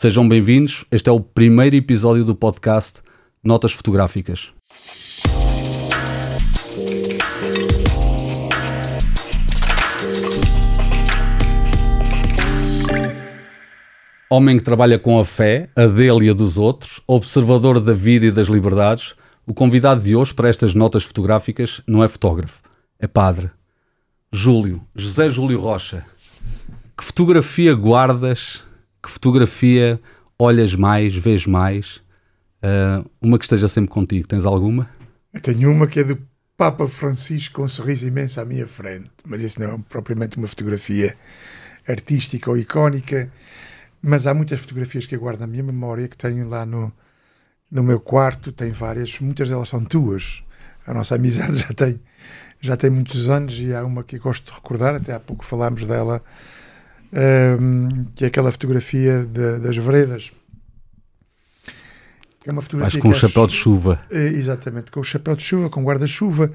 Sejam bem-vindos. Este é o primeiro episódio do podcast Notas Fotográficas. Homem que trabalha com a fé, a dele e a dos outros, observador da vida e das liberdades, o convidado de hoje para estas notas fotográficas não é fotógrafo, é padre. Júlio, José Júlio Rocha. Que fotografia guardas? Que fotografia olhas mais, vês mais? Uh, uma que esteja sempre contigo. Tens alguma? Eu tenho uma que é do Papa Francisco com um sorriso imenso à minha frente, mas isso não é propriamente uma fotografia artística ou icónica mas há muitas fotografias que eu guardo na minha memória que tenho lá no, no meu quarto, tem várias, muitas delas são tuas. A nossa amizade já tem, já tem muitos anos e há uma que gosto de recordar, até há pouco falámos dela, um, que é aquela fotografia de, das veredas. É uma fotografia Mas com o chapéu de chuva. É, exatamente, com o chapéu de chuva, com guarda-chuva,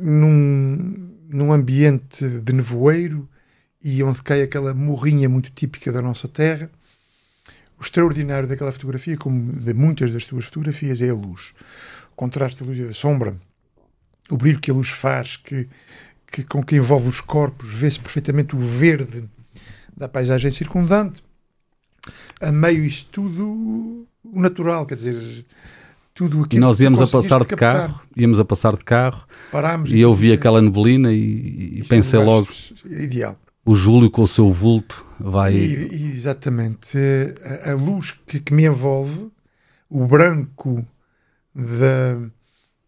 num, num ambiente de nevoeiro, e onde cai aquela morrinha muito típica da nossa terra. O extraordinário daquela fotografia, como de muitas das tuas fotografias, é a luz. O contraste da luz e da sombra, o brilho que a luz faz, que, que com que envolve os corpos, vê-se perfeitamente o verde da paisagem circundante. A meio isto tudo o natural, quer dizer, tudo aquilo nós íamos a passar de captar. carro, íamos a passar de carro Parámos e eu vi aquela neblina e, e pensei logo ideal o Júlio com o seu vulto vai. E, exatamente. A, a luz que, que, me envolve, o branco da,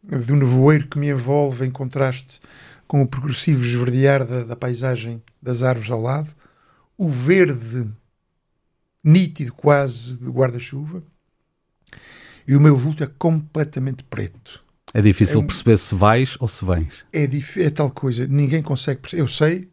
do nevoeiro que me envolve em contraste com o progressivo esverdear da, da paisagem das árvores ao lado, o verde nítido quase do guarda-chuva, e o meu vulto é completamente preto. É difícil é, perceber se vais ou se vens. É, é tal coisa, ninguém consegue perceber. Eu sei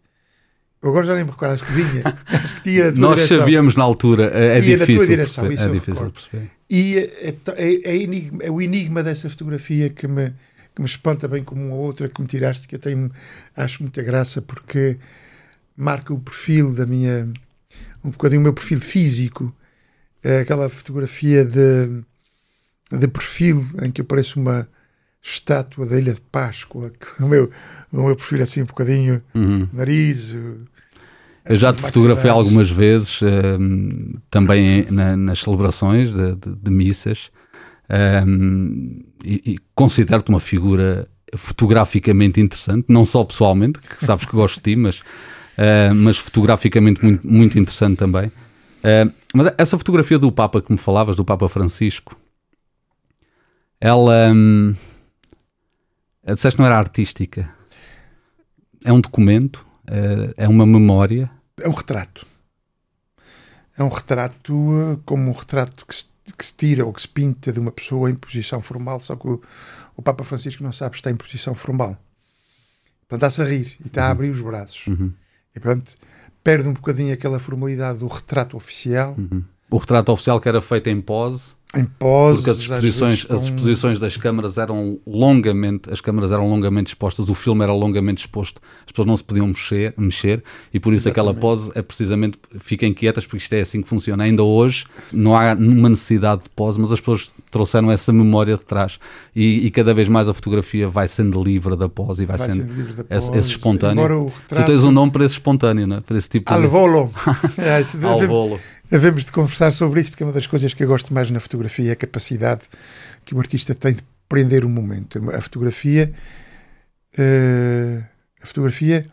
agora já nem me recordo, acho que vinha. Acho que tinha Nós direção. sabíamos na altura, é, é difícil. Direção, perceber, é difícil perceber. E é, é, é, enigma, é, o enigma dessa fotografia que me, que me espanta bem como uma outra que me tiraste, que eu tenho, acho muita graça, porque marca o perfil da minha. um bocadinho o meu perfil físico. É aquela fotografia de, de perfil em que eu pareço uma estátua da Ilha de Páscoa. O meu, o meu perfil assim um bocadinho, uhum. nariz, eu já te fotografei algumas vezes, um, também na, nas celebrações de, de, de missas, um, e, e considero-te uma figura fotograficamente interessante, não só pessoalmente, que sabes que gosto de ti, mas, uh, mas fotograficamente muito, muito interessante também. Uh, mas essa fotografia do Papa que me falavas, do Papa Francisco, ela. Um, disseste que não era artística. É um documento Uh, é uma memória? É um retrato. É um retrato uh, como um retrato que se, que se, tira ou que se pinta de uma pessoa em posição formal, só que o, o Papa Francisco não sabe se está em posição formal. Portanto, está-se a rir e está uhum. a abrir os braços. Uhum. E, portanto, perde um bocadinho aquela formalidade do retrato oficial. Uhum. O retrato oficial que era feito em pose em poses, porque as exposições, com... as exposições das câmaras eram longamente, as câmaras eram longamente expostas, o filme era longamente exposto, as pessoas não se podiam mexer, mexer e por isso Exatamente. aquela pose é precisamente fiquem quietas porque isto é assim que funciona. Ainda hoje não há nenhuma necessidade de pose, mas as pessoas trouxeram essa memória de trás e, e cada vez mais a fotografia vai sendo livre da pose e vai, vai sendo, sendo esse, esse, espontâneo. Retrato... Tu tens um nome para esse espontâneo, não é? para esse tipo Al de... volo. é, Al volo. Devemos de conversar sobre isso, porque é uma das coisas que eu gosto mais na fotografia é a capacidade que o artista tem de prender o momento. A fotografia, uh, a fotografia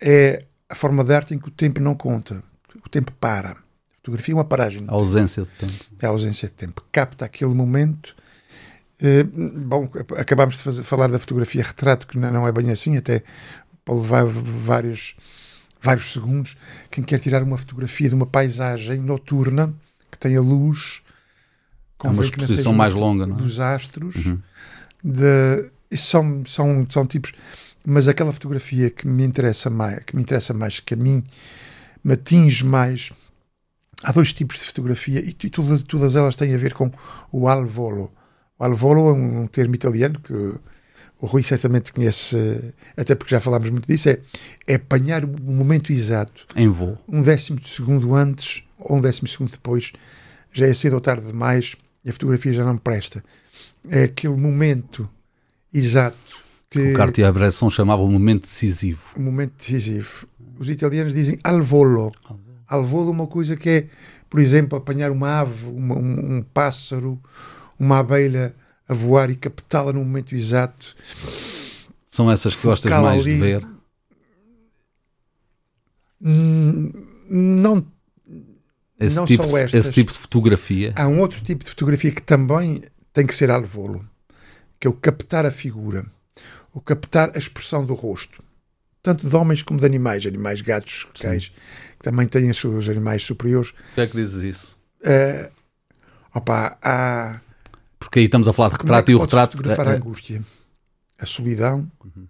é a forma de arte em que o tempo não conta. O tempo para. A fotografia é uma paragem. A ausência de tempo. É a ausência de tempo. Capta aquele momento. Uh, bom, acabámos de fazer, falar da fotografia retrato, que não é bem assim, até para levar vários vários segundos, quem quer tirar uma fotografia de uma paisagem noturna que tem a luz, com é uma exposição mais longa, não é? dos astros, uhum. de, isso são, são, são tipos, mas aquela fotografia que me interessa mais, que me interessa mais, que a mim me atinge mais, há dois tipos de fotografia e, e todas, todas elas têm a ver com o al volo. O al volo é um, um termo italiano que o Rui certamente conhece, até porque já falámos muito disso, é, é apanhar o momento exato. Em voo. Um décimo de segundo antes ou um décimo de segundo depois, já é cedo ou tarde demais e a fotografia já não presta. É aquele momento exato que... O Cartier-Bresson chamava o momento decisivo. O momento decisivo. Os italianos dizem al volo. Al volo é uma coisa que é, por exemplo, apanhar uma ave, uma, um, um pássaro, uma abelha a voar e captá-la no momento exato. São essas que gostas mais ali. de ver? Não, esse não tipo, são estas. Esse tipo de fotografia? Há um outro tipo de fotografia que também tem que ser al volo, que é o captar a figura, o captar a expressão do rosto, tanto de homens como de animais, animais, gatos, cães, Sim. que também têm os seus animais superiores. Por que é que dizes isso? Uh, opa, há porque aí estamos a falar de retrato é e o retrato. fotografar a angústia, a solidão, uhum.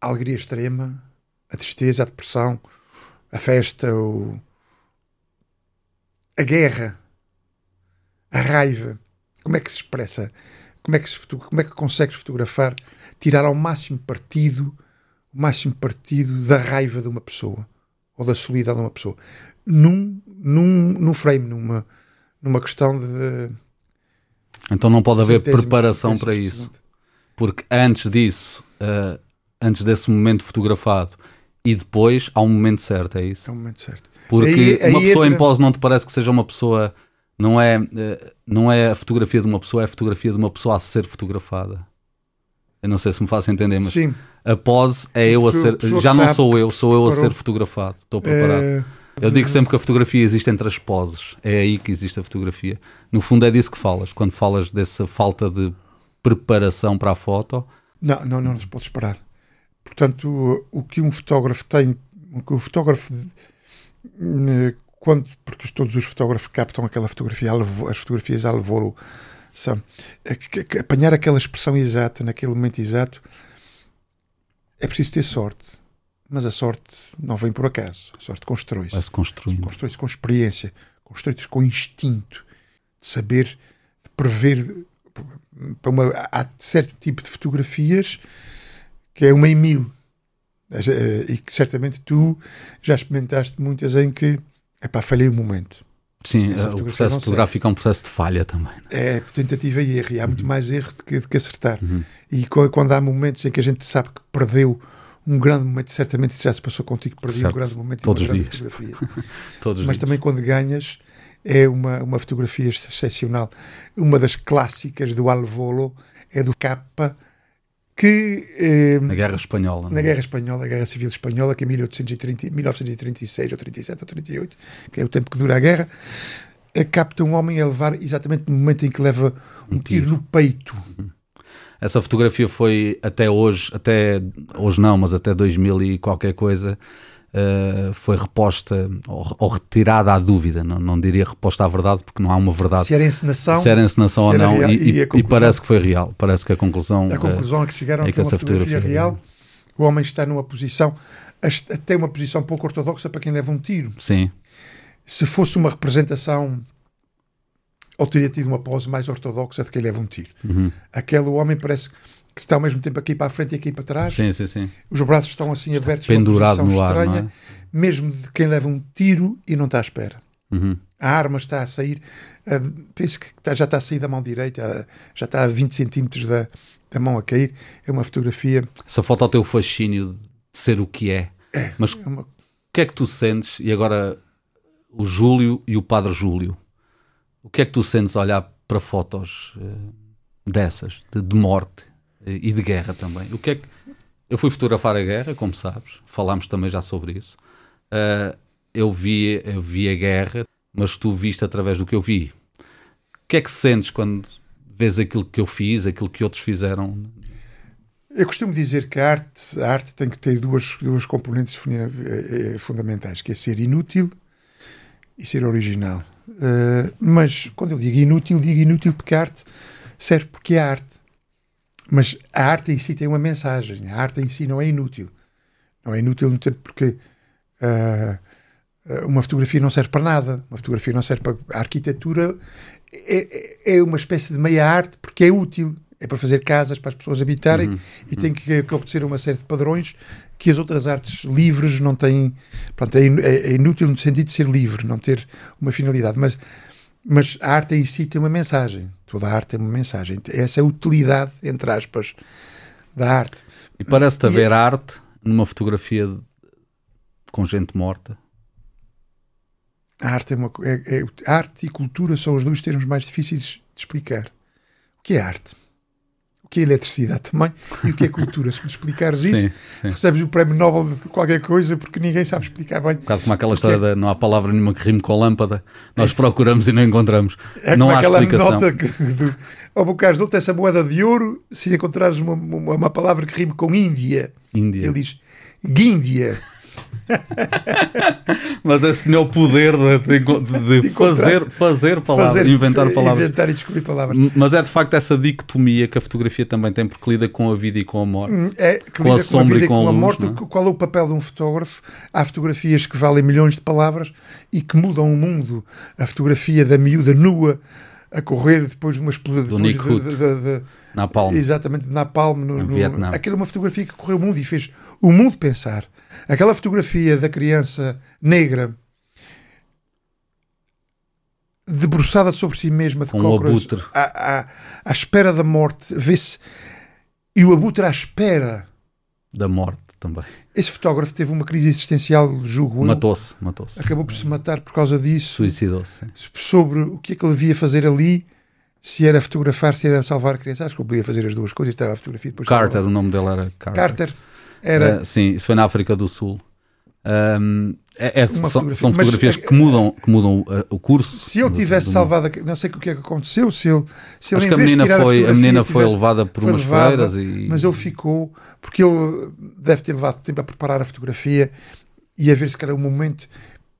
a alegria extrema, a tristeza, a depressão, a festa, o... a guerra, a raiva. Como é que se expressa? Como é que, se, como é que consegues fotografar, tirar ao máximo partido, o máximo partido da raiva de uma pessoa ou da solidão de uma pessoa? Num, num, num frame, numa, numa questão de então não pode haver preparação para isso. Porque antes disso, uh, antes desse momento fotografado e depois há um momento certo, é isso? É um momento certo. Porque aí, uma aí pessoa entra... em pose não te parece que seja uma pessoa. Não é, uh, não é a fotografia de uma pessoa, é a fotografia de uma pessoa a ser fotografada. Eu não sei se me faço entender, mas Sim. a pose é eu a ser. Já não sou eu, sou eu a ser fotografado. Estou preparado. É... Eu digo sempre que a fotografia existe entre as poses. É aí que existe a fotografia. No fundo é disso que falas, quando falas dessa falta de preparação para a foto. Não, não, não se pode esperar. Portanto, o, que um fotógrafo tem, o que o fotógrafo quando, porque todos os fotógrafos captam aquela fotografia, as fotografias volo, são apanhar aquela expressão exata naquele momento exato é preciso ter sorte mas a sorte não vem por acaso. A sorte constrói-se. Vai-se construindo. Constrói-se com experiência, constrói-se com instinto, de saber, de prever. Para uma, há certo tipo de fotografias que é uma em mil. E que certamente tu já experimentaste muitas em que, epá, falhei um momento. Sim, o processo fotográfico é um processo de falha também. É tentativa e erro, e há muito uhum. mais erro do que, do que acertar. Uhum. E quando há momentos em que a gente sabe que perdeu um grande momento, certamente já se passou contigo, perdi certo. um grande momento Todos uma grande fotografia. Todos Mas também quando ganhas é uma, uma fotografia excepcional. Uma das clássicas do Alvolo é do Capa, que... Eh, na Guerra Espanhola. Na é? Guerra Espanhola, a Guerra Civil Espanhola, que é 1830, 1936 ou 37 ou 38, que é o tempo que dura a guerra, capta um homem a levar exatamente no momento em que leva um, um tiro. tiro. no peito. Uhum. Essa fotografia foi até hoje, até hoje não, mas até 2000 e qualquer coisa, uh, foi reposta ou, ou, retirada à dúvida. Não, não diria reposta à verdade, porque não há uma verdade. Se era encenação, se era encenação ou não. Real, e, e, e, parece que foi real. Parece que a conclusão. A conclusão a que chegaram é que, que essa fotografia, fotografia real. O homem está numa posição, até uma posição pouco ortodoxa para quem leva um tiro. Sim. Se fosse uma representação ou teria tido uma pose mais ortodoxa de quem leva um tiro. Uhum. Aquele homem parece que está ao mesmo tempo aqui para a frente e aqui para trás. Sim, sim, sim. Os braços estão assim abertos, pendurado no ar, estranha, é? mesmo de quem leva um tiro e não está à espera. Uhum. A arma está a sair, penso que está, já está a sair da mão direita, já está a 20 centímetros da, da mão a cair. É uma fotografia. Essa foto ao teu fascínio de ser o que é. é Mas é uma... o que é que tu sentes? E agora o Júlio e o Padre Júlio o que é que tu sentes olhar para fotos uh, dessas, de, de morte uh, e de guerra também? O que é que... Eu fui fotografar a guerra, como sabes, falámos também já sobre isso. Uh, eu, vi, eu vi a guerra, mas tu viste através do que eu vi. O que é que sentes quando vês aquilo que eu fiz, aquilo que outros fizeram? Eu costumo dizer que a arte, a arte tem que ter duas, duas componentes fundamentais, que é ser inútil e ser original. Uh, mas quando eu digo inútil, digo inútil porque a arte serve porque é arte. Mas a arte em si tem uma mensagem. A arte em si não é inútil. Não é inútil no tempo porque uh, uma fotografia não serve para nada. Uma fotografia não serve para. A arquitetura é, é uma espécie de meia arte porque é útil. É para fazer casas para as pessoas habitarem uhum. e tem que, que obedecer a uma série de padrões que as outras artes livres não têm. Pronto, é, é, é inútil no sentido de ser livre, não ter uma finalidade. Mas, mas a arte em si tem uma mensagem. Toda a arte tem uma mensagem. Essa é a utilidade, entre aspas, da arte. E parece-te haver é... arte numa fotografia de... com gente morta? A arte, é uma, é, é, arte e cultura são os dois termos mais difíceis de explicar. O que é arte? Que é eletricidade também? E o que é cultura? Se me explicares isso, sim, sim. recebes o prémio Nobel de qualquer coisa porque ninguém sabe explicar bem. Um como aquela história é... de não há palavra nenhuma que rime com a lâmpada, nós procuramos e não encontramos. É não há aquela explicação. nota que, do, ao Bocage dou-te essa moeda de ouro se encontrares uma, uma, uma palavra que rime com Índia. Índia. Ele diz Guíndia. Mas esse não é o poder de, de, de fazer, fazer palavras, fazer, inventar palavras. Inventar e descobrir palavras. Mas é de facto essa dicotomia que a fotografia também tem, porque lida com a vida e com a morte. Hum, é, que com a sombra com e com a, luz, a morte. É? Qual é o papel de um fotógrafo? Há fotografias que valem milhões de palavras e que mudam o mundo. A fotografia da miúda nua a correr depois de uma explosão. Do Nick de, de, de, de, Napalm. Exatamente, de Napalm. No, no, Vietnã. Aquela é uma fotografia que correu o mundo e fez o mundo pensar. Aquela fotografia da criança negra debruçada sobre si mesma de Com cócoras, um à, à, à, espera da morte, vê-se e o abutre à espera da morte também. Esse fotógrafo teve uma crise existencial, julgo Matou-se, matou-se. Acabou por se matar por causa disso. Suicidou-se. Sobre o que é que ele devia fazer ali, se era fotografar, se era salvar crianças. Acho que ele podia fazer as duas coisas, estava a fotografia depois Carter, o nome dele era Carter. Carter. Era... Uh, sim, isso foi na África do Sul. Um, é, é, são, fotografia. são, fotografias Mas, que mudam, que mudam uh, o curso. Se ele tivesse do, salvado, não sei o que é que aconteceu, se ele, se ele Acho que a menina, foi, a, a menina foi levada por foi umas levada, freiras e... Mas ele ficou, porque ele deve ter levado tempo a preparar a fotografia e a ver se era um momento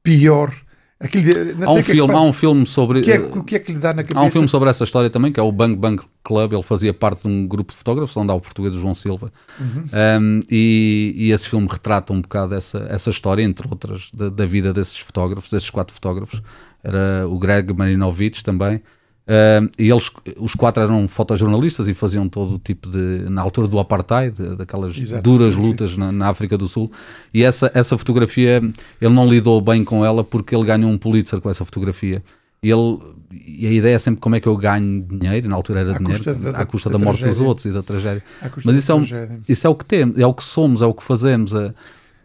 pior há, um filme, é que, há um filme sobre. Que é, o que é que lhe dá na cabeça? Há um filme sobre essa história também, que é o Bang Bang Club. Ele fazia parte de um grupo de fotógrafos, onde há o português do João Silva. Uhum. Um, e, e, esse filme retrata um bocado essa, essa história, entre outras, da, da vida desses fotógrafos, desses quatro fotógrafos. Era o Greg Marinovich também. Uh, e eles, os quatro eram fotojornalistas e faziam todo o tipo de. na altura do apartheid, daquelas Exato, duras lutas na, na, África do Sul. E essa, essa fotografia, ele não lidou bem com ela porque ele ganhou um Pulitzer com essa fotografia. E, ele, e a ideia é sempre como é que eu ganho dinheiro, na altura era à dinheiro, custa da, à custa da, da morte dos outros e da tragédia. Mas isso é, um, isso é o que temos, é o que somos, é o que fazemos. É,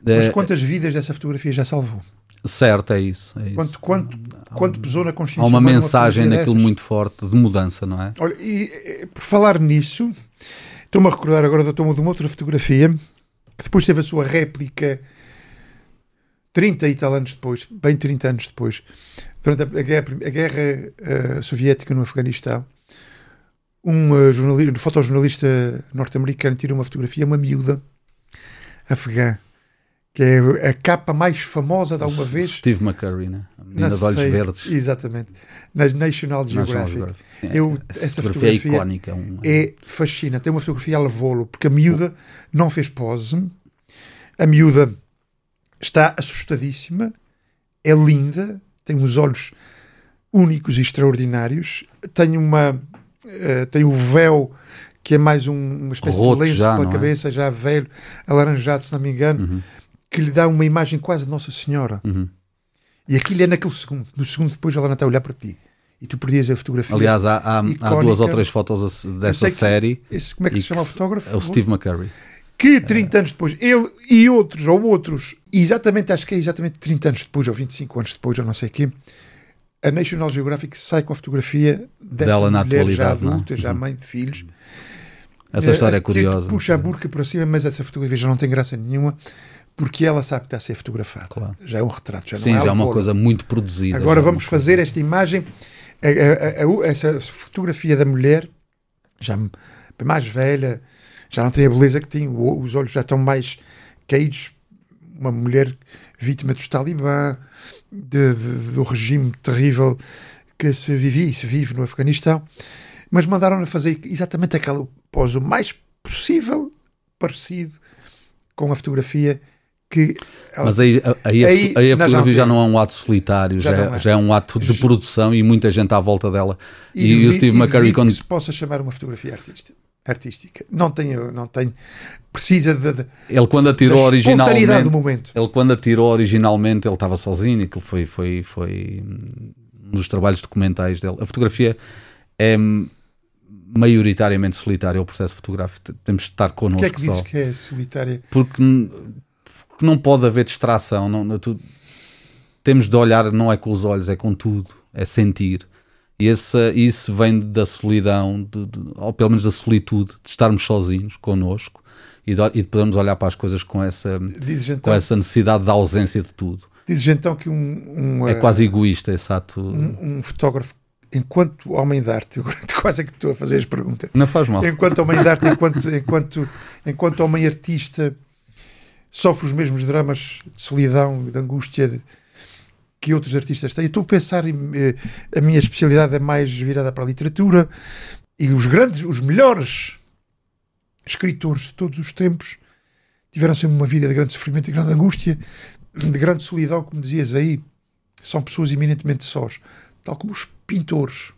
Mas quantas vidas dessa fotografia já salvou? Certo, é isso. É quanto, isso. Quanto, quanto pesou na consciência? Há uma mensagem naquilo dessas? muito forte de mudança, não é? Olha, e por falar nisso, estou-me a recordar agora de uma outra fotografia que depois teve a sua réplica 30 e tal anos depois, bem 30 anos depois, durante a guerra, a guerra uh, soviética no Afeganistão. Um, uh, jornalista, um fotojornalista norte-americano tira uma fotografia, uma miúda afegã que é a capa mais famosa de alguma vez. Steve McCurry, né? a menina de olhos verdes. Exatamente, na National Geographic. National Geographic. Eu, essa, essa fotografia, fotografia, é icónica. Um... É fascina. Tem uma fotografia a levô-lo, porque a miúda não fez pose, a miúda está assustadíssima, é linda, tem uns olhos únicos e extraordinários, tem uma. Uh, tem o véu que é mais um, uma espécie Roto de lenço já, pela é? cabeça, é? já velho, alaranjado, se não me engano. Uhum que lhe dá uma imagem quase de Nossa Senhora. Uhum. E aquilo é naquele segundo. No segundo depois ela não está a olhar para ti. E tu perdias a fotografia. Aliás, há, há, há duas ou três fotos dessa série. Esse, como é que se chama o fotógrafo? É o Steve McCurry. Que 30 é. anos depois, ele e outros, ou outros, exatamente, acho que é exatamente 30 anos depois, ou 25 anos depois, ou não sei o quê, a National Geographic sai com a fotografia dessa Dela mulher já é? adulta, já uhum. mãe de filhos. Essa história é curiosa. Puxa a burca para cima, mas essa fotografia já não tem graça nenhuma porque ela sabe que está a ser fotografada. Claro. Já é um retrato, já Sim, não é já é uma coisa muito produzida. Agora é vamos fazer coisa. esta imagem, a, a, a, essa fotografia da mulher, já mais velha, já não tem a beleza que tinha, os olhos já estão mais caídos. Uma mulher vítima dos talibã, de, de, do regime terrível que se vivia e se vive no Afeganistão, mas mandaram-na fazer exatamente aquela pose o mais possível parecido com a fotografia que. Mas aí, aí, aí, aí a fotografia já não é um ato solitário, já, já, é, é. já é, um ato de produção e muita gente à volta dela. E, e, e o Steve McCurry. Quando... que se possa chamar uma fotografia artística. artística. Não tem, não tem precisa de, de ele quando atirou originalmente do momento. ele quando atirou originalmente ele estava sozinho aquilo foi foi foi um dos trabalhos documentais dele a fotografia é maioritariamente solitária é o processo fotográfico temos de estar connosco que é que dizes só. que é solitária porque, porque não pode haver distração não, tu, temos de olhar não é com os olhos é com tudo é sentir e esse, isso vem da solidão, de, de, ou pelo menos da solitude, de estarmos sozinhos connosco e de, e de podermos olhar para as coisas com essa, então, com essa necessidade da ausência de tudo. Dizes então que um. um é quase egoísta esse ato. Um, um, fotógrafo, enquanto homem de arte, quase é que estou a fazer as perguntas. Não faz mal. Enquanto homem de arte, enquanto, enquanto, enquanto homem artista, sofre os mesmos dramas de solidão, de angústia. De, que outros artistas têm. Eu estou a pensar, eh, a minha especialidade é mais virada para a literatura e os grandes, os melhores escritores de todos os tempos tiveram sempre uma vida de grande sofrimento, de grande angústia, de grande solidão, como dizias aí. São pessoas eminentemente sós, tal como os pintores.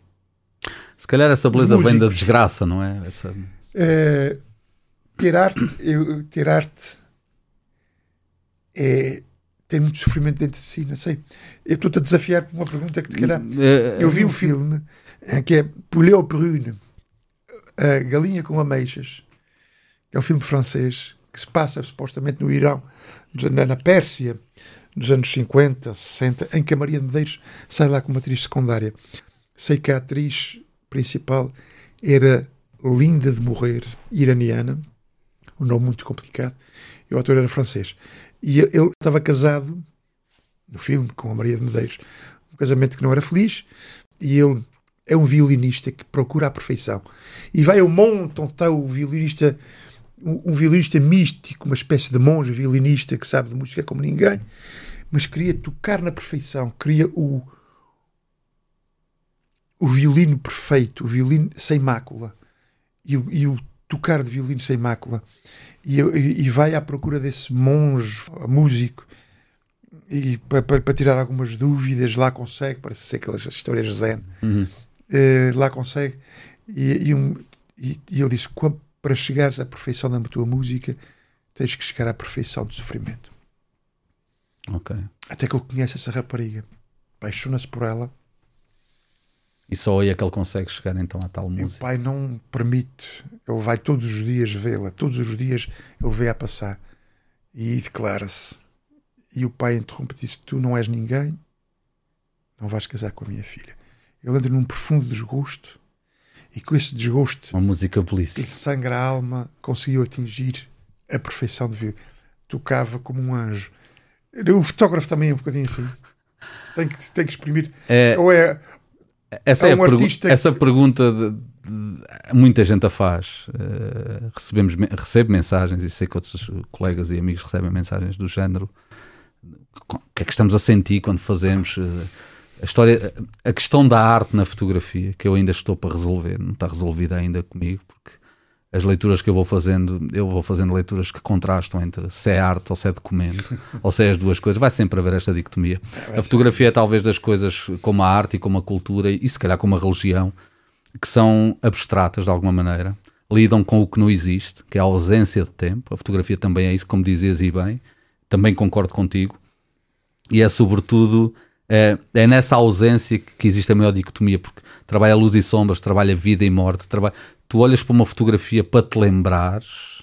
Se calhar essa beleza vem da desgraça, não é? Essa... é ter arte, eu, ter arte é tem muito sofrimento dentro de si, não sei. Eu estou-te a desafiar por uma pergunta que te queira. Eh, eu vi um filme eh, que é Poulet Prune, a Galinha com Ameixas, que é um filme francês que se passa supostamente no Irão, na Pérsia, nos anos 50, 60, em que a Maria de Medeiros sai lá como atriz secundária. Sei que a atriz principal era Linda de Morrer, iraniana, um nome muito complicado, e o ator era francês. E ele estava casado, no filme, com a Maria de Medeiros, um casamento que não era feliz, e ele é um violinista que procura a perfeição. E vai ao monte onde está o violinista, um, violinista místico, uma espécie de monge violinista que sabe de música como ninguém, mas queria tocar na perfeição, queria o, o violino perfeito, o violino sem mácula. E e o tocar de violino sem mácula. E, e vai à procura desse monge músico e para, tirar algumas dúvidas lá consegue parece ser aquelas histórias zen uhum. uh, lá consegue e, e, um, e, e ele diz para chegares à perfeição da tua música tens que chegar à perfeição do sofrimento. Ok. Até que ele conhece essa rapariga apaixona-se por ela e só aí é que ele consegue chegar então a tal música. o pai não permite. Ele vai todos os dias vê-la, todos os dias ele vê-a passar e declara-se. E o pai interrompe e diz: Tu não és ninguém, não vais casar com a minha filha. Ele entra num profundo desgosto e com esse desgosto, uma música belíssima, que sangra a alma, conseguiu atingir a perfeição de vida. Tocava como um anjo. O fotógrafo também é um bocadinho assim. Tem que, tem que exprimir. É, ou é essa, é um pergu essa pergunta de, de, muita gente a faz. Uh, recebemos, recebo mensagens e sei que outros colegas e amigos recebem mensagens do género. O que é que estamos a sentir quando fazemos uh, a história, a questão da arte na fotografia, que eu ainda estou para resolver, não está resolvida ainda comigo, porque as leituras que eu vou fazendo, eu vou fazendo leituras que contrastam entre se é arte ou se é documento, ou se é as duas coisas, vai sempre haver esta dicotomia. É, a fotografia é talvez das coisas como a arte e como a cultura, e se calhar como a religião, que são abstratas de alguma maneira, lidam com o que não existe, que é a ausência de tempo. A fotografia também é isso, como dizias e bem, também concordo contigo, e é sobretudo. É, é nessa ausência que existe a maior dicotomia, porque trabalha luz e sombras, trabalha vida e morte, trabalha, tu olhas para uma fotografia para te lembrares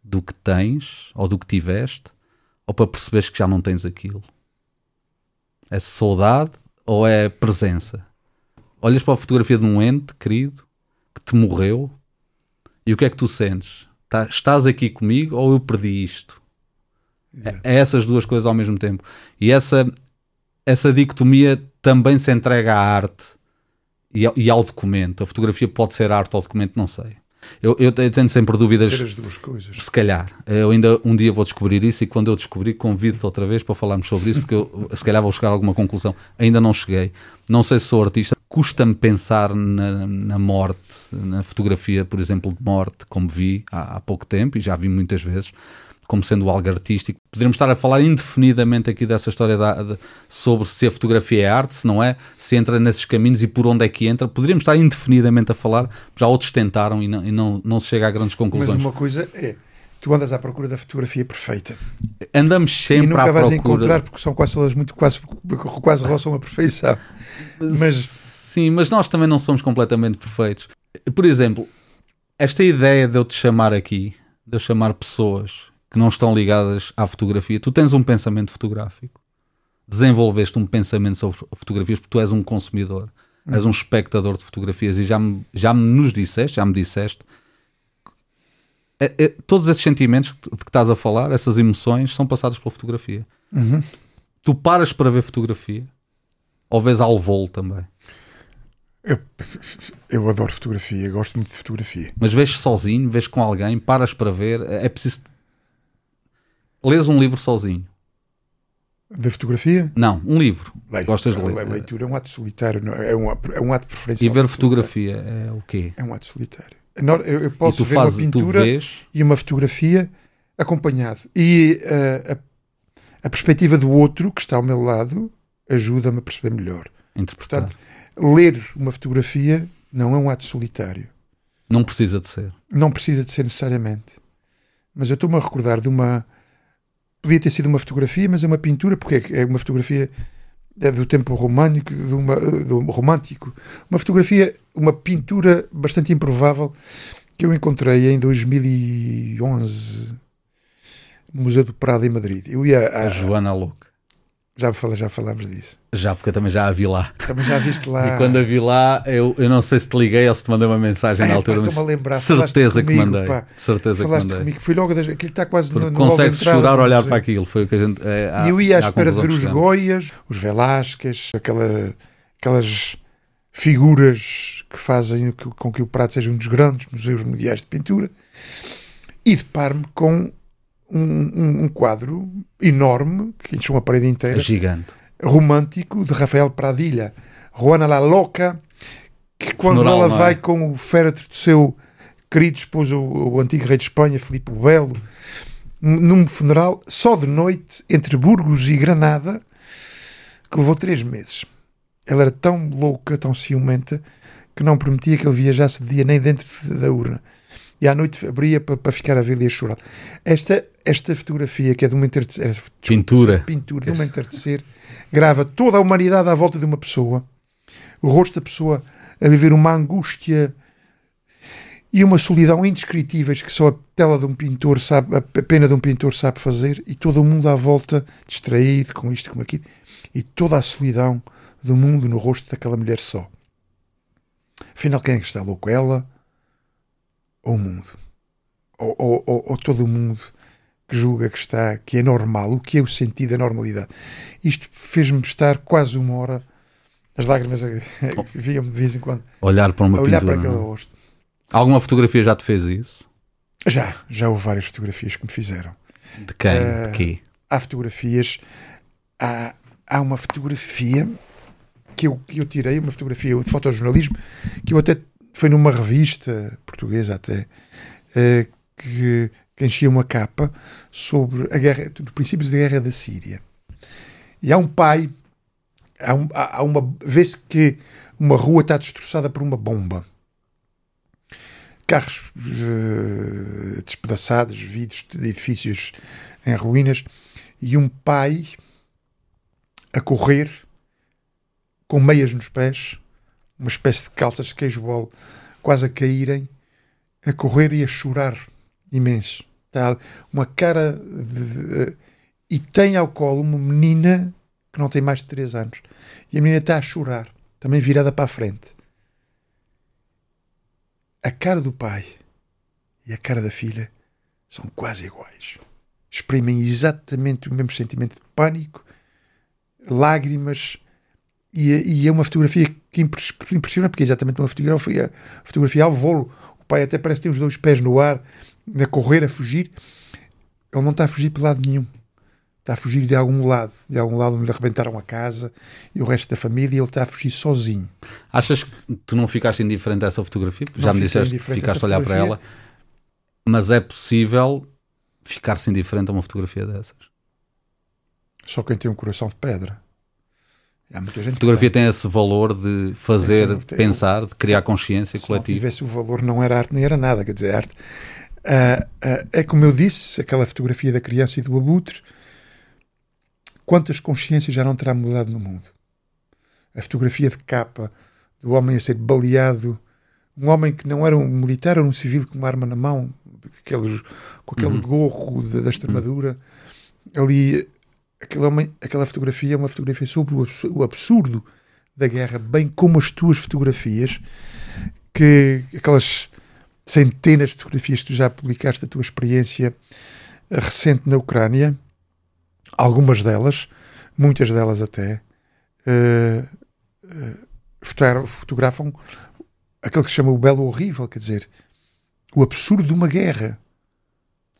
do que tens ou do que tiveste ou para perceberes que já não tens aquilo? É saudade ou é presença? Olhas para a fotografia de um ente querido que te morreu e o que é que tu sentes? Tá, estás aqui comigo ou eu perdi isto? É, é essas duas coisas ao mesmo tempo. E essa, essa dicotomia também se entrega à arte e, e ao documento. A fotografia pode ser arte ou documento, não sei. Eu, eu, eu, tenho sempre dúvidas. Ser as duas coisas. Se calhar. Eu ainda um dia vou descobrir isso e quando eu descobrir, convido-te outra vez para falarmos sobre isso, porque eu se calhar vou chegar a alguma conclusão. Ainda não cheguei. Não sei se sou artista. Custa-me pensar na, na, morte, na fotografia, por exemplo, de morte, como vi há, há pouco tempo e já vi muitas vezes, como sendo algo artístico. poderíamos estar a falar indefinidamente aqui dessa história da, de, sobre se a fotografia é arte, se não é, se entra nesses caminhos e por onde é que entra. Poderíamos estar indefinidamente a falar, já outros tentaram e não, e não, não se chega a grandes conclusões. Mas uma coisa é, tu andas à procura da fotografia perfeita. Andamos sempre e nunca à vais procura. encontrar porque são quase todas muito quase, quase roçam a perfeição. Mas Sim, mas nós também não somos completamente perfeitos. Por exemplo, esta ideia de eu te chamar aqui, de eu chamar pessoas que não estão ligadas à fotografia, tu tens um pensamento fotográfico, desenvolveste um pensamento sobre fotografias porque tu és um consumidor, és um espectador de fotografias e já me, já me nos disseste, já me disseste é- é- todos esses sentimentos de que estás a falar, essas emoções, são passados pela fotografia. Uhum. Tu paras para ver fotografia ou vês ao voo também, eu, eu adoro fotografia, gosto muito de fotografia. mas vês sozinho, vês com alguém, paras para ver, é preciso. Lês um livro sozinho. Da fotografia? Não, um livro. Leio. Gostas de A ler. leitura é um ato solitário, é? É um, é um ato preferencial. E ver fotografia é o quê? É um ato solitário. Eu, eu posso ver fazes, uma tu pintura e uma fotografia acompanhado. E eh, a, a perspectiva do outro que está ao meu lado ajuda-me a perceber melhor. interpretar. Portanto, ler uma fotografia não é um ato solitário. Não precisa de ser. Não precisa de ser necessariamente. Mas eu estou-me a recordar de uma. Podia ter sido uma fotografia, mas é uma pintura, porque é é uma fotografia é do tempo romântico, de uma, do romântico. Uma fotografia, uma pintura bastante improvável que eu encontrei em 2011 no Museu do Prado em Madrid. Eu ia A a, Joana Louca. Já, fala, já falámos disso. Já, porque eu também já a vi lá. Também já viste lá. E quando a vi lá, eu, eu não sei se te liguei ou se te mandei uma mensagem na É, altura. pá, mas Estou-me a lembrar. certeza que comigo, mandei. pá. Certeza que Falaste mandei. comigo. Foi logo. Das, aquilo está quase Porque no, consegues entrada chorar a olhar para aquilo. Foi o que a gente. É, E eu ia à espera de ver os que. Goias, os Velásquez, aquela, aquelas figuras que fazem com que o Prado seja um dos grandes museus mundiais de pintura, e deparo-me com um, um- um quadro enorme, que enche uma parede inteira, gigante. romântico, de Rafael Pradilha, Juana la Loca, que quando Funeral, ela é? vai com o féretro do seu querido esposo, o, o antigo rei de Espanha, Filipe o Belo, num funeral só de noite entre Burgos e Granada, que levou três meses. Ela era tão louca, tão ciumenta, que não permitia que ele viajasse de dia nem dentro da urna. E à noite abria para, para ficar a ver e a chorar. Esta, esta fotografia, que é de uma entardecer, Pintura. pintura, de uma entardecer, grava toda a humanidade à volta de uma pessoa, o rosto da pessoa a viver uma angústia e uma solidão indescritíveis que só a tela de um pintor sabe, a pena de um pintor sabe fazer, e todo o mundo à volta distraído com isto, com aquilo, e toda a solidão do mundo no rosto daquela mulher só. Afinal, quem é que está louco? Ela ou o mundo? Ou, ou- ou- ou todo o mundo que julga que está, que é normal? O que é o sentido da normalidade? Isto fez-me estar quase uma hora, as lágrimas vinham-me de vez em quando, Olhar para uma olhar pintura. para aquele é? rosto. Alguma fotografia já te fez isso? Já, já houve várias fotografias que me fizeram. De quem? Eh, De quê? Há fotografias, há, há uma fotografia que eu, que eu tirei, uma fotografia de fotojornalismo, que eu até foi numa revista portuguesa até, eh, que, que enchia uma capa sobre a guerra, os princípios da guerra da Síria. E há um pai, há, um, há uma vez que uma rua está destroçada por uma bomba. Carros eh, despedaçados, vidros de edifícios em ruínas, e um pai a correr com meias nos pés, uma espécie de calças de queijo quase a caírem, a correr e a chorar imenso. Está uma cara de, e tem ao colo uma menina que não tem mais de 3 anos. E a menina está a chorar, também virada para a frente. A cara do pai e a cara da filha são quase iguais. Exprimem exatamente o mesmo sentimento de pânico, lágrimas, e, e é uma fotografia que impres- impressiona, porque é exatamente uma fotografia, fotografia ao volo. O pai até parece tem os dois pés no ar, a correr, a fugir. Ele não está a fugir por lado nenhum. Está a fugir de algum lado. De algum lado onde lhe arrebentaram a casa e o resto da família. Ele está a fugir sozinho. Achas que tu não ficaste indiferente a essa fotografia? Não Já me disseste que ficaste a olhar para ela. Mas é possível ficar-se indiferente a uma fotografia dessas? Só quem tem um coração de pedra. Há muita gente a fotografia tem. tem. esse valor de fazer, pensar, de criar consciência se coletiva. Se tivesse o valor, não era arte nem era nada. Quer dizer, arte. Uh, uh, é como eu disse, aquela fotografia da criança e do abutre. Quantas consciências já não terá mudado no mundo? A fotografia de capa do homem a ser baleado, um homem que não era um militar, era um civil com uma arma na mão, aqueles, com aquele uhum. gorro da, da extremadura. Uhum. Ali aquele homem, aquela fotografia é uma fotografia sobre o absurdo da guerra, bem como as tuas fotografias, que aquelas centenas de fotografias que tu já publicaste da tua experiência recente na Ucrânia, algumas delas, muitas delas até, uh, uh, fotografam aquilo que se chama o belo horrível, quer dizer, o absurdo de uma guerra.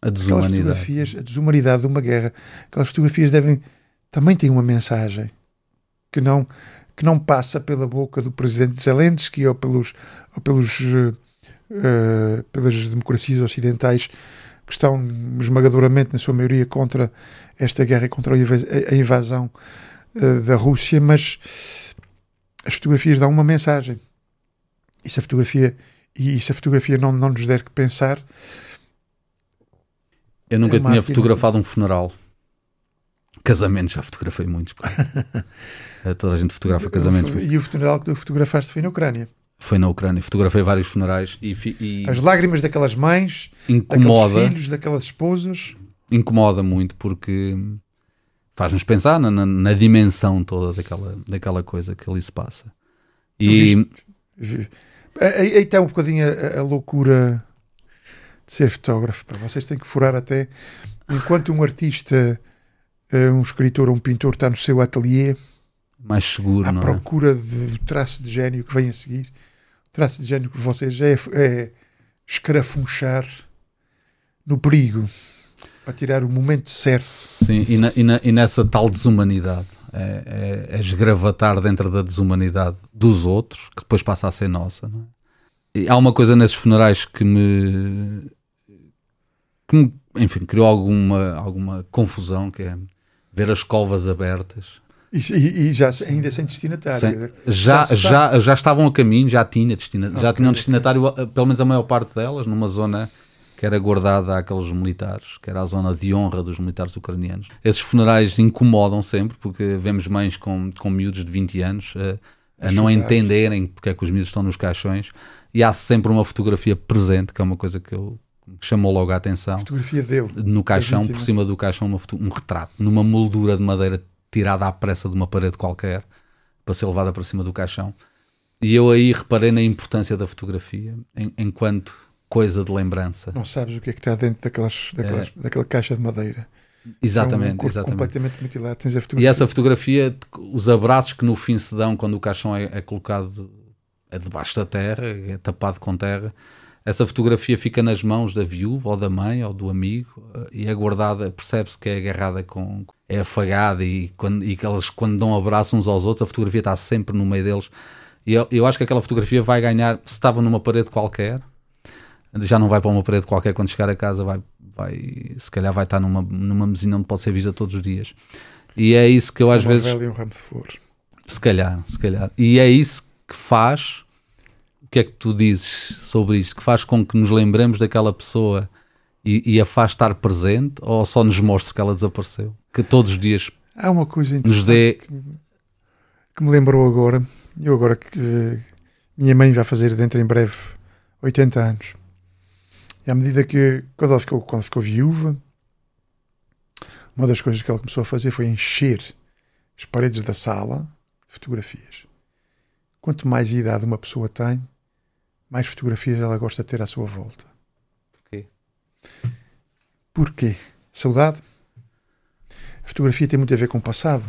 A desumanidade. Aquelas fotografias, a desumanidade de uma guerra. Aquelas fotografias devem também têm uma mensagem que não que não passa pela boca do presidente Zelensky ou pelos ou pelos uh, pelas democracias ocidentais que estão esmagadoramente na sua maioria contra esta guerra contra a invasão uh, da Rússia, mas as fotografias dão uma mensagem. E se a fotografia e se a fotografia não, não nos der que pensar, eu nunca é tinha fotografado um funeral. Casamentos, já fotografei muitos. Toda a gente fotografa casamentos. E o funeral que tu fotografaste foi na Ucrânia? Foi na Ucrânia. Fotografei vários funerais e, e... As lágrimas daquelas mães, incomoda, daqueles filhos, daquelas esposas. Incomoda muito porque faz-nos pensar na, na, na, dimensão toda daquela, daquela coisa que ali se passa. E... Aí está um bocadinho a, a loucura de ser fotógrafo. Para vocês têm que furar até enquanto um artista, eh, um escritor ou um pintor está no seu ateliê mais seguro, à não é? procura é? do traço de gênio que vem a seguir. O traço de gênio que vocês é, é escarafunchar no perigo para tirar o momento certo. Sim, e, na, e, na, e nessa tal desumanidade. É, é, é, esgravatar dentro da desumanidade dos outros, que depois passa a ser nossa. É? há uma coisa nesses funerais que me, que me enfim, criou alguma, alguma confusão, que é ver as covas abertas. E, e, já ainda sem destinatário? Sem, já, já, já, já, estavam a caminho, já, tinha destina, okay, já tinham destinatário, okay. pelo menos a maior parte delas, numa zona que era guardada àqueles militares, que era a zona de honra dos militares ucranianos. Esses funerais incomodam sempre, porque vemos mães com, com miúdos de 20 anos a, a, a não entenderem porque é que os miúdos estão nos caixões e há sempre uma fotografia presente, que é uma coisa que eu que chamou logo a atenção. A fotografia dele. No caixão, por cima do caixão, uma um retrato, numa moldura de madeira tirada à pressa de uma parede qualquer, para ser levada para cima do caixão. E eu aí reparei na importância da fotografia, em, enquanto coisa de lembrança. Não sabes o que é que está dentro daquelas, daquelas, é. daquela caixa de madeira. Exatamente, é um exatamente. completamente mutilado. Tens a fotografia. E essa fotografia, os abraços que no fim se dão quando o caixão é, é colocado é debaixo da terra, é tapado com terra. Essa fotografia fica nas mãos da viúva ou da mãe ou do amigo eh, e é guardada, percebe-se que é agarrada com. é afagada e, quando, e que eles, quando dão abraço uns aos outros, a fotografia está sempre no meio deles. E eu, eu acho que aquela fotografia vai ganhar, se estava numa parede qualquer, já não vai para uma parede qualquer quando chegar a casa, vai, vai se calhar vai estar numa, numa mesinha onde pode ser vista todos os dias. E é isso que eu às uma vezes. Um ramo de flores. Se calhar, se calhar. E é isso que faz que é que tu dizes sobre isto? Que faz com que nos lembremos daquela pessoa e, e a faz estar presente ou só nos mostra que ela desapareceu? Que todos os dias Há uma coisa nos dê... que, que me lembrou agora. Eu agora que minha mãe vai fazer dentro em breve 80 anos. E à medida que, quando ela ficou, quando ficou viúva, uma das coisas que ela começou a fazer foi encher as paredes da sala de fotografias. Quanto mais idade uma pessoa tem, mais fotografias ela gosta de ter à sua volta. Porquê? Porquê? Saudade? A fotografia tem muito a ver com o passado.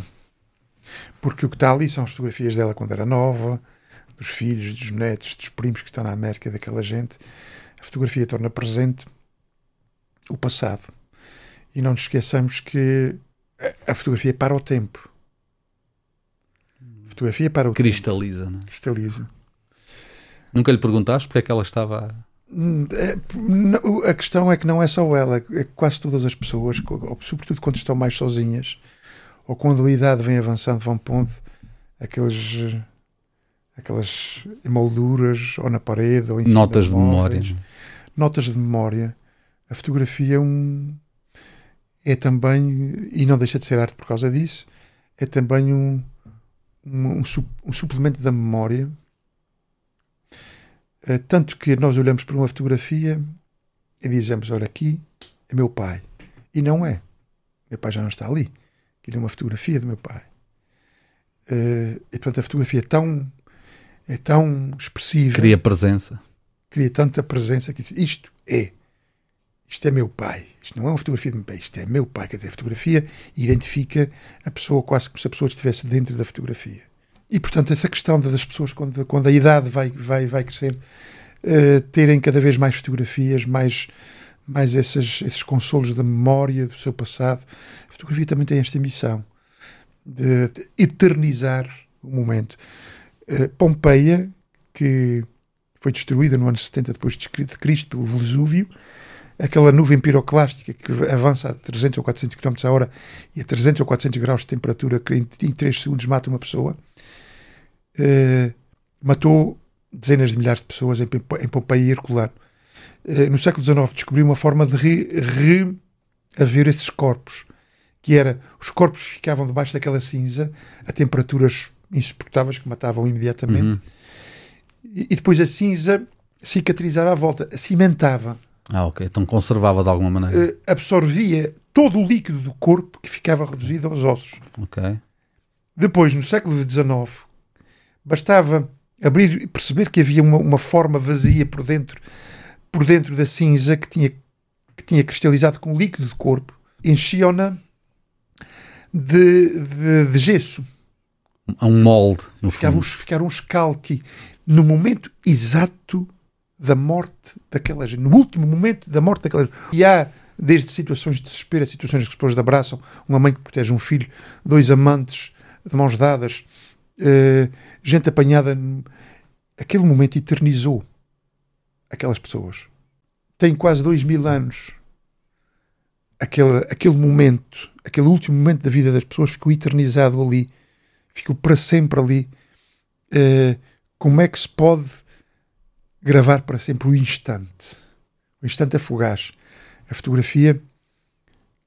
Porque o que está ali são as fotografias dela quando era nova, dos filhos, dos netos, dos primos que estão na América, daquela gente. A fotografia torna presente o passado. E não nos esqueçamos que a fotografia para o tempo. A fotografia para o Cristaliza, tempo. Não é? Cristaliza. Nunca lhe perguntaste porque é que ela estava. Hum, é, a questão é que não é só ela, é quase todas as pessoas, sobretudo quando estão mais sozinhas ou quando a idade vem avançando, vão pondo aqueles, aquelas emolduras ou na parede ou em Notas de memória. Notas de memória. A fotografia é um. É também, e não deixa de ser arte por causa disso, é também um, um, um suplemento da memória. Uh, tanto que nós olhamos para uma fotografia e dizemos: Olha, aqui é meu pai. E não é. Meu pai já não está ali. Aquilo é uma fotografia do meu pai. Uh, e portanto a fotografia é tão, é tão expressiva. Cria presença. Cria tanta presença que isto é. Isto é meu pai. Isto não é uma fotografia de meu pai. Isto é meu pai. Quer dizer, a fotografia identifica a pessoa quase como se a pessoa estivesse dentro da fotografia. E portanto essa questão das pessoas quando, quando a idade vai, vai, vai crescendo uh, terem cada vez mais fotografias, mais mais esses, esses consolos da memória do seu passado. A fotografia também tem esta missão de, eternizar o momento. Uh, Pompeia, que foi destruída no ano 70 depois de Cristo pelo Vesúvio, aquela nuvem piroclástica que avança a 300 ou 400 km a hora e a 300 ou 400 graus de temperatura que em, em 3 segundos mata uma pessoa, uh, matou dezenas de milhares de pessoas em, em Pompeia e Herculano. Eh, no século XIX descobriu uma forma de reaver re esses corpos, que era, os corpos ficavam debaixo daquela cinza a temperaturas insuportáveis que matavam imediatamente, uhum. e, e, depois a cinza cicatrizava à volta, cimentava. Ah, ok. Então conservava de alguma maneira. Uh, absorvia todo o líquido do corpo que ficava reduzido aos ossos. Ok. Depois, no século XIX, bastava abrir e perceber que havia uma, uma forma vazia por dentro por dentro da cinza que tinha, que tinha cristalizado com líquido de corpo, enchiam-na de, de, de, gesso. Um molde, no ficava, fundo. Ficar um escalque no momento exato da morte daquela gente, no último momento da morte daquela gente. E há desde situações de desespero a situações que as pessoas abraçam, uma mãe que protege um filho, dois amantes de mãos dadas, uh, gente apanhada. Aquele momento eternizou aquelas pessoas. Tem quase dois mil anos. Aquele, aquele momento, aquele último momento da vida das pessoas ficou eternizado ali, ficou para sempre ali. Uh, como é que se pode gravar para sempre o instante? O instante é fugaz. A fotografia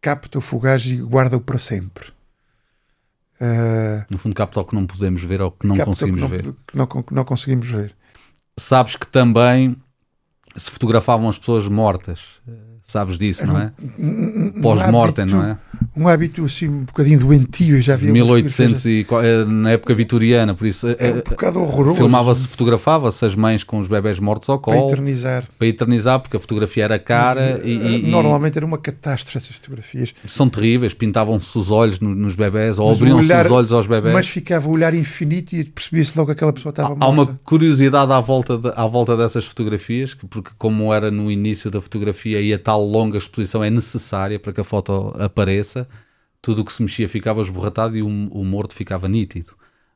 capta o fugaz e guarda-o para sempre. Uh, no fundo, capta o que não podemos ver ou que não conseguimos que não, ver. Que não, que não conseguimos ver. Sabes que também se fotografavam as pessoas mortas. Sabes disso, não é? Pós-mortem, não é? Um hábito assim um bocadinho doentio, já vi. 1800 e, eh, na época vitoriana, por isso. É um bocado horroroso. Filmava-se, fotografava-se as mães com os bebés mortos ao colo. Para eternizar. Para eternizar, porque a fotografia era cara Mas, e, eh, e, Normalmente era uma catástrofe essas fotografias. São terríveis, pintavam-se os olhos nos bebés ou abriam-se os olhos aos bebés. Mas ficava o olhar infinito e percebia-se logo que aquela pessoa estava morta. Há uma curiosidade à volta, de, à volta dessas fotografias, porque como era no início da fotografia e a tal longa exposição é necessária para que a foto apareça, tudo o que se mexia ficava esborratado e o, o morto ficava nítido.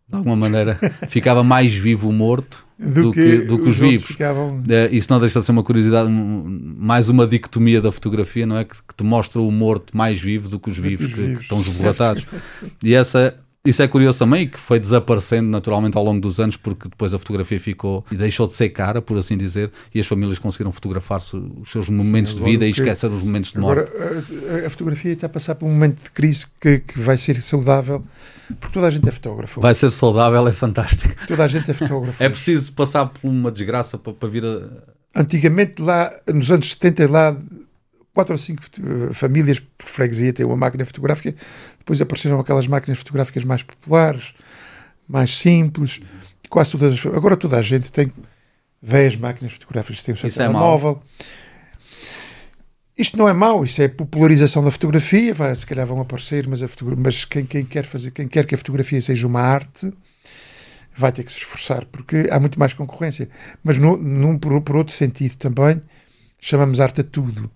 De alguma maneira ficava mais vivo o morto do, do que, que, do que os, os vivos. Ficavam... É, isso não deixa de ser uma curiosidade, mais uma dicotomia da fotografia, não é? Que, que te mostra o morto mais vivo do que os vivos, que, vivos. que estão esborratados. e essa isso é curioso também, que foi desaparecendo naturalmente ao longo dos anos, porque depois a fotografia ficou e deixou de ser cara, por assim dizer, e as famílias conseguiram fotografar-se os seus momentos Sim, de vida e esquecer os momentos de morte. Agora, a, a, fotografia está a passar por um momento de crise que, que vai ser saudável, porque toda a gente é fotógrafo. Vai ser saudável, é fantástico. Toda a gente é fotógrafo. é preciso passar por uma desgraça para, para vir a. Antigamente, lá nos anos 70, lá quatro ou cinco famílias por freguesia têm uma máquina fotográfica. Depois apareceram aquelas máquinas fotográficas mais populares, mais simples. Quase todas. Agora toda a gente tem 10 máquinas fotográficas, tem o seu isso telemóvel. É isto não é mau, isso é popularização da fotografia, vai, se calhar vão aparecer, mas, mas quem, quem, quer fazer, quem quer que a fotografia seja uma arte vai ter que se esforçar, porque há muito mais concorrência. Mas no, num, por, por outro sentido também, chamamos arte a tudo.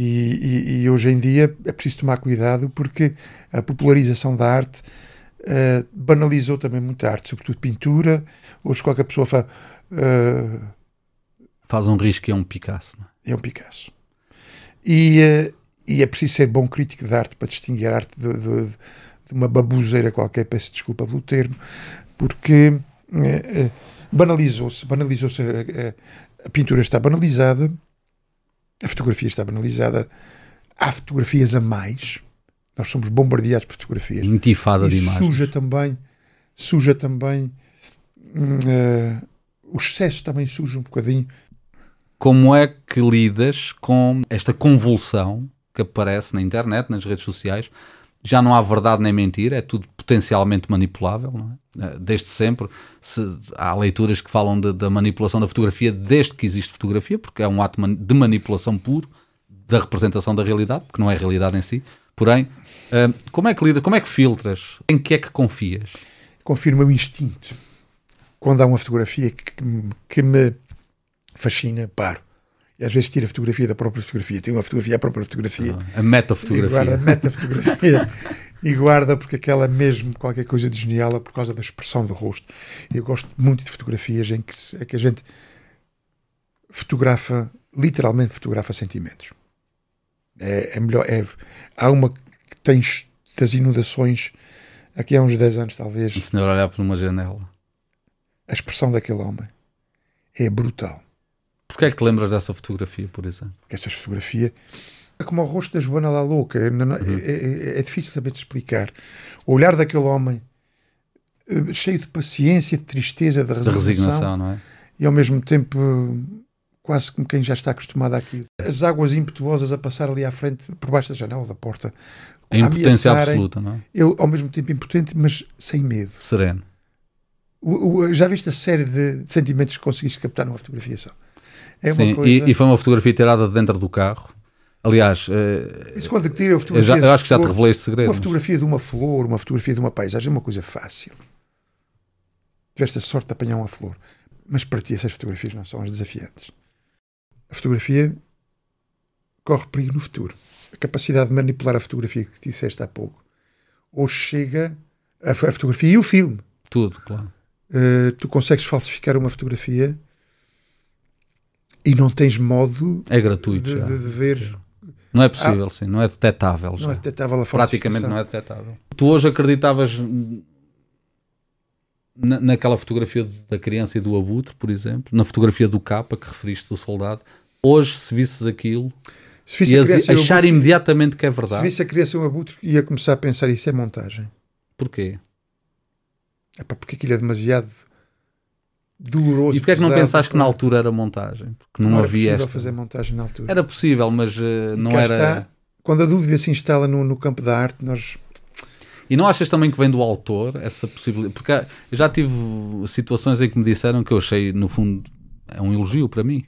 E, e, e, hoje em dia é preciso tomar cuidado porque a popularização da arte uh, banalizou também muita arte, sobretudo pintura. Hoje qualquer pessoa faz. Uh, faz um risco e é um Picasso. Não é? é um Picasso. E, uh, e é preciso ser bom crítico de arte para distinguir a arte do, do, de uma babuzeira qualquer, peço desculpa pelo termo, porque banalizou-se, banalizou-se, a, pintura está banalizada, a fotografia está banalizada, há fotografias a mais, nós somos bombardeados por fotografias. Intifada de imagens. Suja também, suja também, uh, o excesso também suja um bocadinho. Como é que lidas com esta convulsão que aparece na internet, nas redes sociais, já não há verdade nem mentira, é tudo potencialmente manipulável, é? Eh, desde sempre. Se, há leituras que falam de, da manipulação da fotografia desde que existe fotografia, porque é um ato de manipulação puro da representação da realidade, porque não é realidade em si. Porém, uh, como é que lida, como é que filtras? Em que é que confias? Confio no meu instinto. Quando há uma fotografia que, que, que me fascina, paro e às vezes tira a fotografia da própria fotografia. Tem uma fotografia, a própria fotografia. Ah, a metafotografia. E guarda a metafotografia. e guarda porque aquela é mesmo qualquer coisa de genial é por causa da expressão do rosto. Eu gosto muito de fotografias em que, é que a gente fotografa, literalmente fotografa sentimentos. É, é melhor. É, há uma que tem das inundações aqui há uns 10 anos, talvez. O senhor olhar por uma janela. A expressão daquele homem é brutal Porquê é que te lembras dessa fotografia, por exemplo? Porque essa fotografia é como o rosto da Joana lá louca. É, uhum. é, é, difícil saber te explicar. O olhar daquele homem eh, cheio de paciência, de tristeza, de resignação, de resignação não é? e ao mesmo tempo quase como quem já está acostumado àquilo. As águas impetuosas a passar ali à frente, por baixo da janela da porta. A impotência absoluta, não é? Ele, ao mesmo tempo impotente, mas sem medo. Sereno. O, o, já viste a série de, de sentimentos que conseguiste captar numa fotografia só? É Sim, coisa... e, e, foi uma fotografia tirada dentro do carro. Aliás, uh, Isso quando tira eu, já, eu acho que já te revelei este segredo. Uma fotografia de uma flor, uma fotografia de uma paisagem é uma coisa fácil. Tiveste a sorte de apanhar uma flor. Mas para ti essas fotografias não são as desafiantes. A fotografia corre perigo no futuro. A capacidade de manipular a fotografia que te disseste há pouco. Hoje chega a, a fotografia e o filme. Tudo, claro. Uh, tu consegues falsificar uma fotografia e não tens modo é gratuito de, de, de ver. Não é possível, ah, sim, não é detetável. Já. Não é detetável a Praticamente não é detetável. Tu hoje acreditavas na, naquela fotografia da criança e do abutre, por exemplo, na fotografia do capa que referiste do soldado. Hoje, se visses aquilo, se visse ias achar abutre, imediatamente que é verdade. Se visse a criança e o abutre, ia começar a pensar isso é montagem. Porquê? É porque aquilo é demasiado doloroso. E porquê é que não pensaste que na altura era montagem? Porque não, não havia era possível fazer montagem na altura. Era possível, mas uh, não era. Está, quando a dúvida se instala no, no, campo da arte, nós. E não achas também que vem do autor essa possibilidade? Porque eu já tive situações em que me disseram que eu achei, no fundo, é um elogio para mim.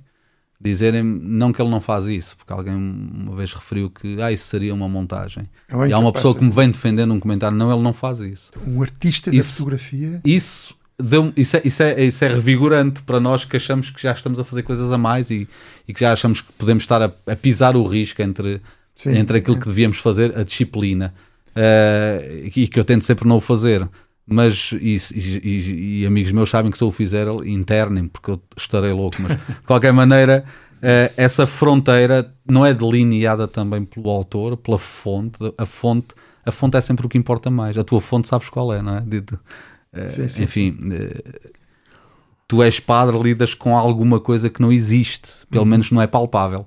Dizerem não que ele não faz isso, porque alguém uma vez referiu que ah, isso seria uma montagem. É e há uma pessoa que me vem defendendo um comentário, não, ele não faz isso. Um artista isso, da fotografia. Isso deu, isso, é, isso, é, isso é revigorante para nós que achamos que já estamos a fazer coisas a mais e, e que já achamos que podemos estar a, a pisar o risco entre, Sim, entre aquilo é. que devíamos fazer, a disciplina, uh, e que eu tento sempre não o fazer. Mas, e, e, e, amigos meus sabem que se eu o fizer, internem, porque eu estarei louco. Mas, de qualquer maneira, uh, essa fronteira não é delineada também pelo autor, pela fonte. A fonte a fonte é sempre o que importa mais. A tua fonte sabes qual é, não é? De, de, sim, sim, enfim, sim. Eh, tu és padre, lidas com alguma coisa que não existe, pelo uhum. menos não é palpável.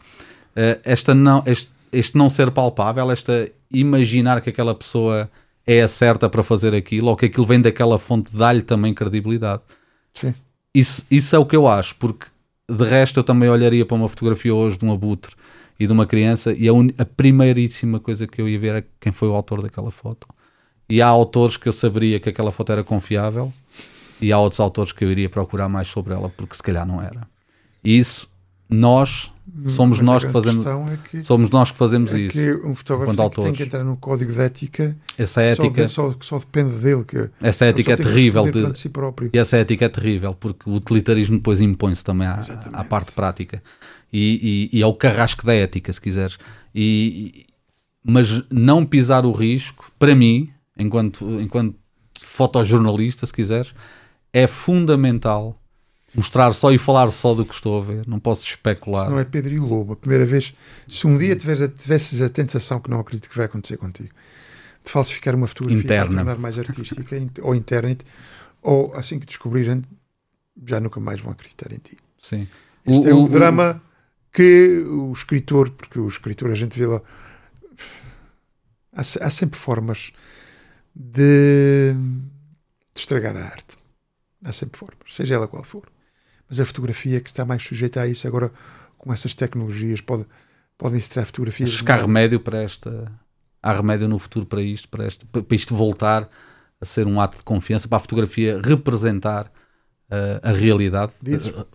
Eh, esta não, este, este não ser palpável, esta imaginar que aquela pessoa é a certa para fazer aquilo, ou que aquilo vem daquela fonte, dá-lhe também credibilidade. Sim. Isso, isso é o que eu acho, porque de resto eu também olharia para uma fotografia hoje de um abutre e de uma criança e a, un... a primeiríssima coisa que eu ia ver é quem foi o autor daquela foto. E há autores que eu saberia que aquela foto era confiável e há outros autores que eu iria procurar mais sobre ela porque se calhar não era. E isso nós somos Mas nós que fazemos é que, somos nós que fazemos é isso. Que um fotógrafo que tem que entrar no código de ética. Essa ética só, só, só depende dele que essa ética é terrível de, si próprio. E essa ética é terrível porque o utilitarismo depois impõe-se também à, à, parte prática e, e, e, é o carrasco da ética se quiseres. E, mas não pisar o risco para mim enquanto, enquanto fotojornalista, se quiseres, é fundamental mostrar só e falar só do que estou a ver. Não posso especular. não é Pedro e Lobo. A primeira vez, se um dia tivesses, tivesses a tentação, que não acredito que vai acontecer contigo, de falsificar uma fotografia Interna. tornar mais artística ou interna, ou assim que descobrirem, já nunca mais vão acreditar em ti. Sim. Este é o, drama que o escritor, porque o escritor a gente vê lá. Há, há sempre formas de, de estragar a arte. Há sempre formas, seja ela qual for. Mas a fotografia que está mais sujeita a isso agora com essas tecnologias pode, podem se tirar fotografias. Acho que há remédio para esta. Há remédio no futuro para isto, para, este, para isto voltar a ser um ato de confiança, para a fotografia representar uh, a realidade. Dizes? Uh,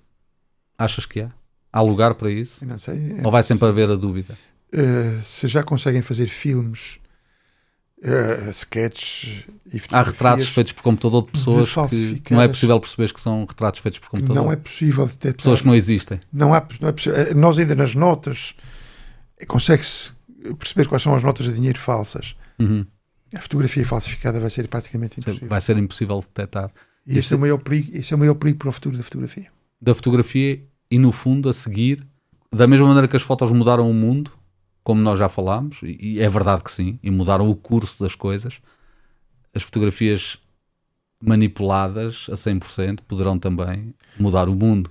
achas que há? Há lugar para isso? Não sei. Ou vai sempre haver a dúvida? Uh, se já conseguem fazer filmes, uh, sketches e Há retratos feitos por computador de pessoas que não é possível perceber que são retratos feitos por computador. Não é possível detectar. Pessoas que não existem. Não, há, não é possível. Nós ainda nas notas consegue-se perceber quais são as notas de dinheiro falsas. Uhum. A fotografia falsificada vai ser praticamente impossível. Vai ser impossível detectar. E esse, é o maior perigo, esse é o maior perigo para o futuro da fotografia. Da fotografia e, no fundo, a seguir, da mesma maneira que as fotos mudaram o mundo, como nós já falámos, e é verdade que sim, e mudaram o curso das coisas, as fotografias manipuladas a 100% poderão também mudar o mundo.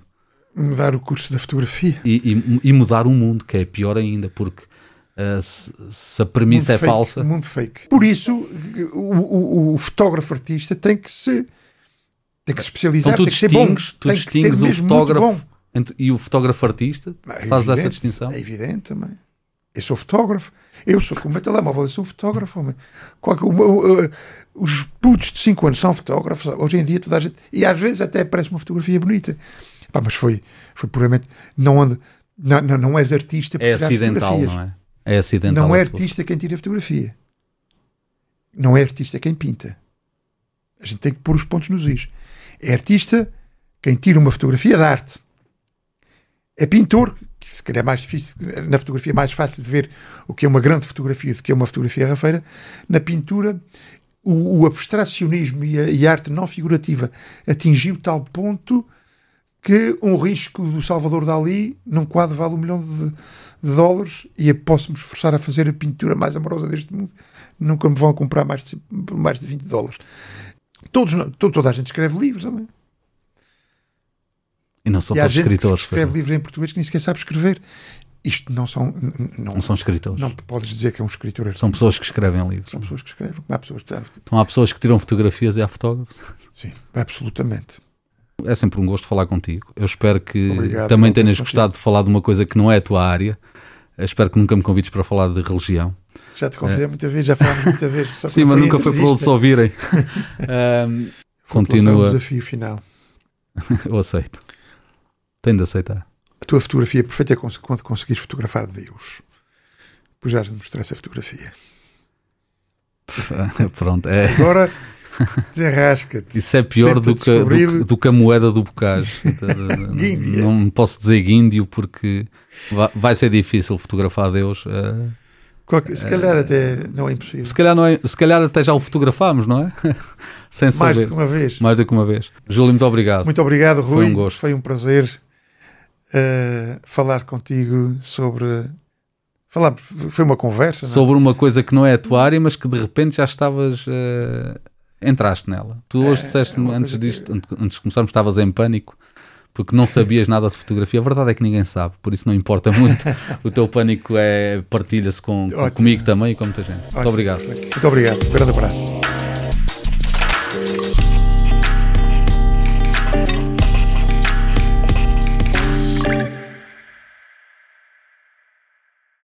Mudar o curso da fotografia. E, e, e mudar o mundo, que é pior ainda, porque uh, se, se, a premissa mundo é fake, falsa. Mundo fake. Por isso, o, o, o fotógrafo artista tem que se tem que se especializar, então, tu tem que ser bom. Tu tem distingues o fotógrafo e o fotógrafo artista? É Fazes evidente, essa distinção? É evidente também. Eu sou fotógrafo, eu sou com o meu telemóvel, eu sou fotógrafo. Homem. Os putos de 5 anos são fotógrafos, hoje em dia toda a gente. E às vezes até parece uma fotografia bonita. Pá, mas foi, foi puramente. Não, anda, não, não, não és artista É acidental, não é? É acidental. Não é artista quem tira fotografia. Não é artista quem pinta. A gente tem que pôr os pontos nos is. É artista quem tira uma fotografia de arte. É pintor, se calhar é mais difícil, na fotografia é mais fácil de ver o que é uma grande fotografia do que é uma fotografia rafeira. Na pintura, o, o abstracionismo e a, e a, arte não figurativa atingiu tal ponto que um risco do Salvador Dali num quadro vale um milhão de, de dólares e posso me esforçar a fazer a pintura mais amorosa deste mundo. Nunca me vão comprar mais de, mais de 20 dólares. Todos, toda a gente escreve livros também. E não são e há gente escritores. Que escreve livros em português que nem sequer sabe escrever. Isto não são. Não, não são escritores. Não podes dizer que é um escritor. São pessoas que escrevem livros. São pessoas que escrevem. Há pessoas que... Então há pessoas que tiram fotografias e há fotógrafos. Sim, absolutamente. É sempre um gosto falar contigo. Eu espero que Obrigado, também tenhas contigo. gostado de falar de uma coisa que não é a tua área. Eu espero que nunca me convides para falar de religião. Já te convidei é. muita vez, já falámos muita vez. Sim, mas nunca foi para eles ouvirem. um, continua. o desafio final. Eu aceito. Tenho de aceitar. A tua fotografia perfeita é quando conseguires fotografar Deus. Depois já mostrar essa fotografia. Pronto, é. Agora desenrasca-te. Isso é pior do que, do, do, que a moeda do bocage. não posso dizer guíndio porque vai ser difícil fotografar Deus. Uh, Qualquer, se calhar uh, até não é impossível. Se calhar, não é, se calhar até já o fotografámos, não é? Sem saber. Mais do que uma vez. Mais do que uma vez. Júlio, muito obrigado. Muito obrigado, Rui. Foi um gosto. Foi um prazer uh, falar contigo sobre. Falar, foi uma conversa. Não? Sobre uma coisa que não é a tua área, mas que de repente já estavas. Uh, entraste nela. Tu hoje É, disseste-me, é antes disto, antes de começarmos, estavas em pânico porque não sabias nada de fotografia. A verdade é que ninguém sabe, por isso não importa muito. o teu pânico é partilha-se com, Ótimo. comigo também e com muita gente. Muito Ótimo. obrigado. Muito obrigado. Um grande abraço.